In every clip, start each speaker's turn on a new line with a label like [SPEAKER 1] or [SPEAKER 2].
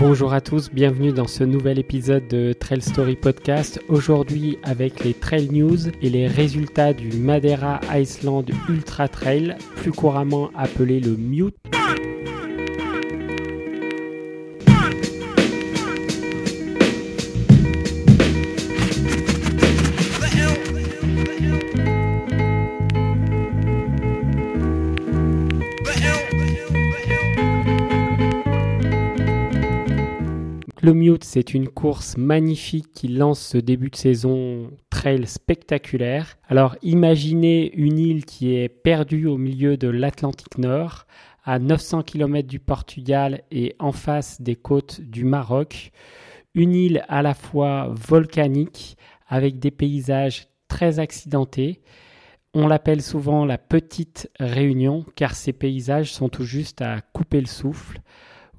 [SPEAKER 1] Bonjour à tous, bienvenue dans ce nouvel épisode de Trail Story Podcast. Aujourd'hui avec les Trail News et les résultats du Madeira Iceland Ultra Trail, plus couramment appelé le Mute. Le Mute, c'est une course magnifique qui lance ce début de saison trail spectaculaire. Alors imaginez une île qui est perdue au milieu de l'Atlantique Nord, à 900 km du Portugal et en face des côtes du Maroc. Une île à la fois volcanique avec des paysages très accidentés. On l'appelle souvent la petite Réunion car ces paysages sont tout juste à couper le souffle.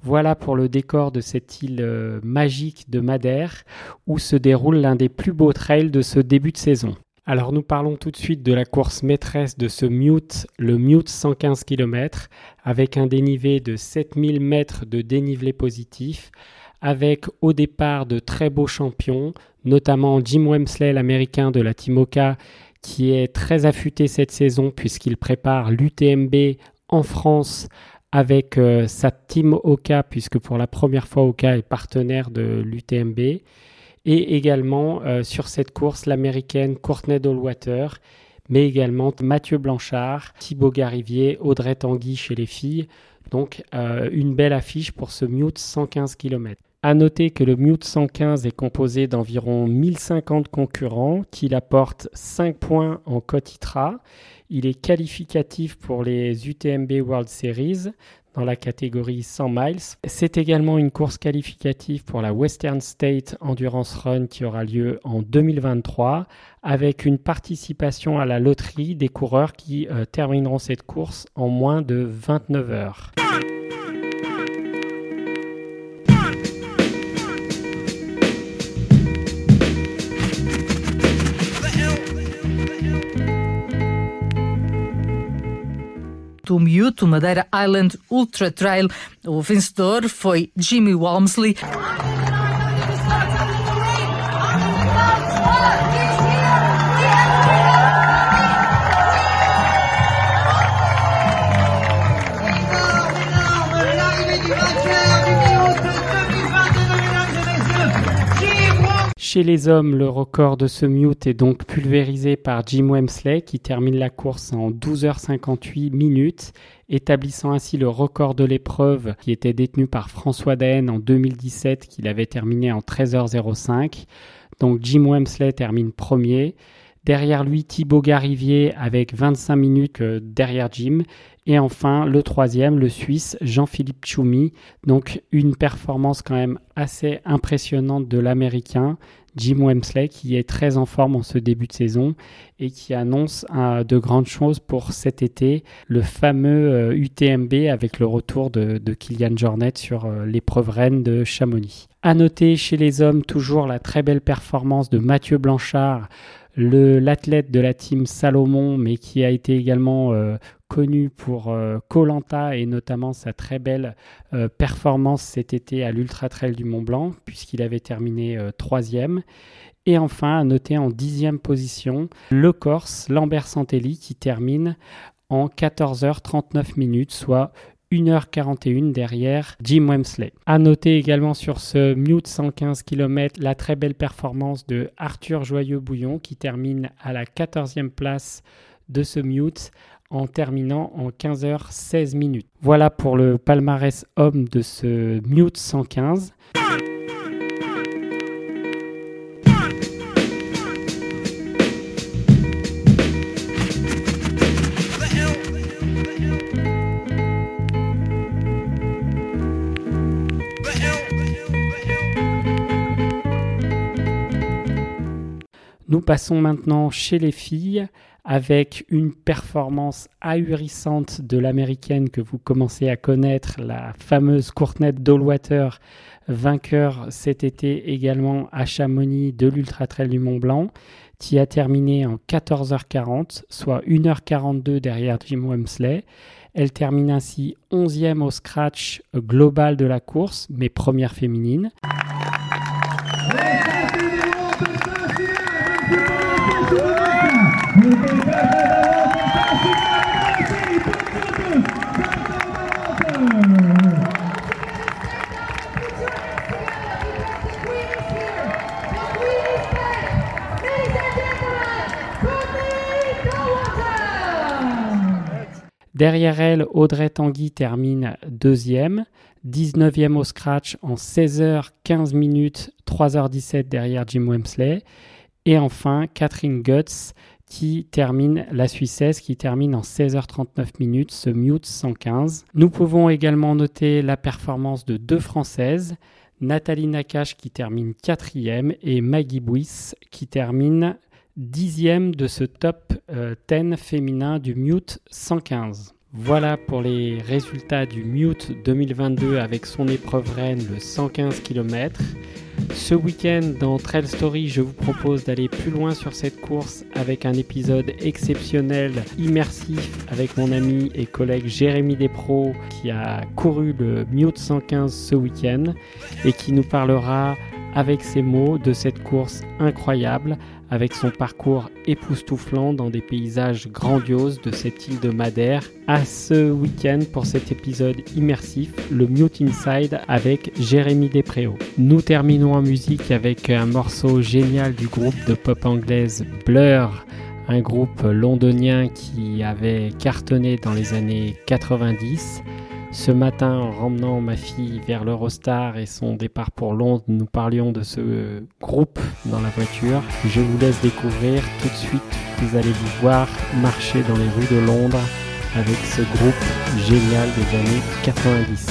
[SPEAKER 1] Voilà pour le décor de cette île euh, magique de Madère où se déroule l'un des plus beaux trails de ce début de saison. Alors nous parlons tout de suite de la course maîtresse de ce Mute, le Mute 115 km, avec un dénivelé de 7000 mètres de dénivelé positif, avec au départ de très beaux champions, notamment Jim Wemsley, l'américain de la Timoka, qui est très affûté cette saison puisqu'il prépare l'UTMB en France avec euh, sa team Oka, puisque pour la première fois Oka est partenaire de l'UTMB, et également euh, sur cette course l'américaine Courtney Dollwater, mais également Mathieu Blanchard, Thibaut Garivier, Audrey Tanguy chez les filles. Donc euh, une belle affiche pour ce Mute 115 km. A noter que le Mute 115 est composé d'environ 1050 concurrents qui apportent 5 points en Cotitra il est qualificatif pour les UTMB World Series dans la catégorie 100 miles. C'est également une course qualificative pour la Western State Endurance Run qui aura lieu en 2023 avec une participation à la loterie des coureurs qui euh, termineront cette course en moins de 29 heures.
[SPEAKER 2] Do Mute, Madeira Island Ultra Trail. O vencedor foi Jimmy Walmsley.
[SPEAKER 1] Chez les hommes, le record de ce mute est donc pulvérisé par Jim Wemsley qui termine la course en 12h58 minutes, établissant ainsi le record de l'épreuve qui était détenu par François Daen en 2017 qu'il avait terminé en 13h05. Donc Jim Wemsley termine premier. Derrière lui, Thibaut Garivier avec 25 minutes euh, derrière Jim. Et enfin, le troisième, le Suisse, Jean-Philippe Choumi. Donc une performance quand même assez impressionnante de l'Américain. Jim Wemsley qui est très en forme en ce début de saison et qui annonce euh, de grandes choses pour cet été, le fameux UTMB euh, avec le retour de, de Kylian Jornet sur euh, l'épreuve reine de Chamonix. À noter chez les hommes toujours la très belle performance de Mathieu Blanchard, l'athlète de la team Salomon, mais qui a été également connu pour Colanta et notamment sa très belle performance cet été à l'Ultra Trail du Mont Blanc, puisqu'il avait terminé troisième. Et enfin, à noter en dixième position, le Corse Lambert Santelli qui termine en 14h39 minutes, soit 1h41 derrière Jim Wemsley. À noter également sur ce Mute 115 km la très belle performance de Arthur Joyeux-Bouillon qui termine à la 14e place de ce Mute en terminant en 15h16 minutes. Voilà pour le palmarès homme de ce Mute 115. Nous passons maintenant chez les filles avec une performance ahurissante de l'américaine que vous commencez à connaître, la fameuse Courtney Dollwater, vainqueur cet été également à Chamonix de l'Ultra Trail du Mont Blanc, qui a terminé en 14h40, soit 1h42 derrière Jim Wemsley. Elle termine ainsi 11e au scratch global de la course, mais première féminine. Derrière elle, Audrey Tanguy termine deuxième, 19e au scratch en 16h15 minutes, 3h17 derrière Jim Wemsley. Et enfin, Catherine Guts qui termine la Suissesse, qui termine en 16h39 minutes, ce Mute 115. Nous pouvons également noter la performance de deux Françaises, Nathalie Nakache qui termine quatrième et Maggie Bouis qui termine dixième de ce top 10 euh, féminin du Mute 115. Voilà pour les résultats du Mute 2022 avec son épreuve reine, le 115 km. Ce week-end dans Trail Story, je vous propose d'aller plus loin sur cette course avec un épisode exceptionnel, immersif avec mon ami et collègue Jérémy Despros qui a couru le Mute 115 ce week-end et qui nous parlera avec ses mots de cette course incroyable avec son parcours époustouflant dans des paysages grandioses de cette île de Madère. À ce week-end pour cet épisode immersif, le Mute Inside avec Jérémy Despréaux. Nous terminons en musique avec un morceau génial du groupe de pop anglaise Blur un groupe londonien qui avait cartonné dans les années 90 ce matin, en ramenant ma fille vers l'Eurostar et son départ pour Londres, nous parlions de ce groupe dans la voiture. Je vous laisse découvrir tout de suite. Vous allez vous voir marcher dans les rues de Londres avec ce groupe génial des années 90.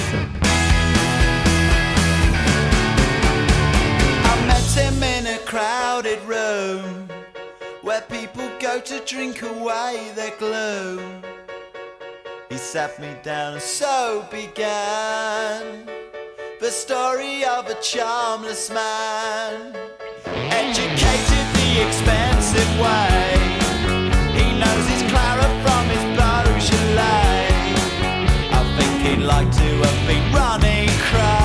[SPEAKER 1] where people go to drink away their gloom. He sat me down and so began the story of a charmless man, educated the expensive way.
[SPEAKER 3] He knows his Clara from his Beaujolais. I think he'd like to have been running crazy.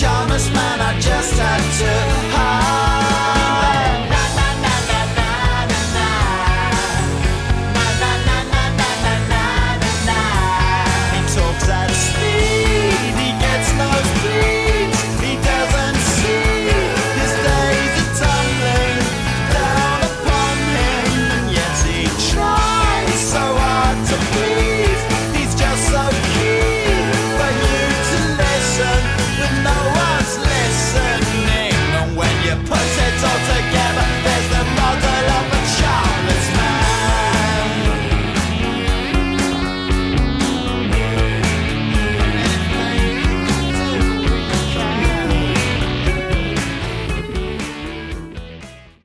[SPEAKER 3] pajamas, man, I just had to.